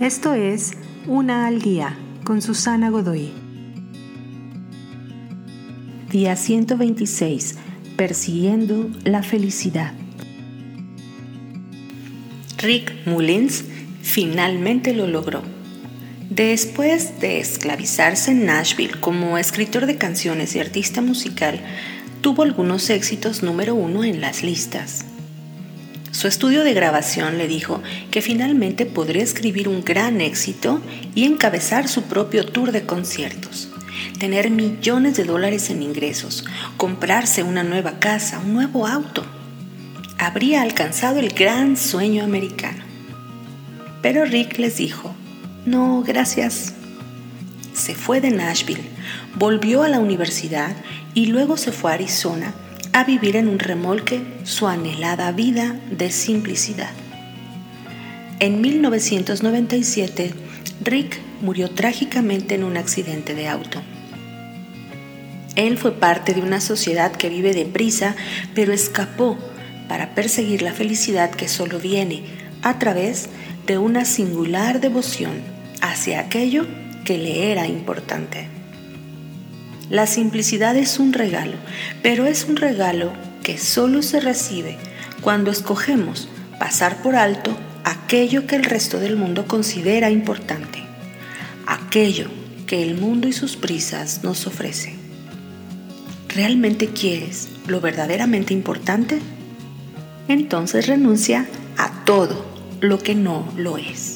Esto es Una al Día con Susana Godoy. Día 126. Persiguiendo la felicidad. Rick Mullins finalmente lo logró. Después de esclavizarse en Nashville como escritor de canciones y artista musical, tuvo algunos éxitos número uno en las listas. Su estudio de grabación le dijo que finalmente podría escribir un gran éxito y encabezar su propio tour de conciertos, tener millones de dólares en ingresos, comprarse una nueva casa, un nuevo auto. Habría alcanzado el gran sueño americano. Pero Rick les dijo, no, gracias. Se fue de Nashville, volvió a la universidad y luego se fue a Arizona a vivir en un remolque su anhelada vida de simplicidad. En 1997, Rick murió trágicamente en un accidente de auto. Él fue parte de una sociedad que vive deprisa, pero escapó para perseguir la felicidad que solo viene a través de una singular devoción hacia aquello que le era importante. La simplicidad es un regalo, pero es un regalo que solo se recibe cuando escogemos pasar por alto aquello que el resto del mundo considera importante, aquello que el mundo y sus prisas nos ofrecen. ¿Realmente quieres lo verdaderamente importante? Entonces renuncia a todo lo que no lo es.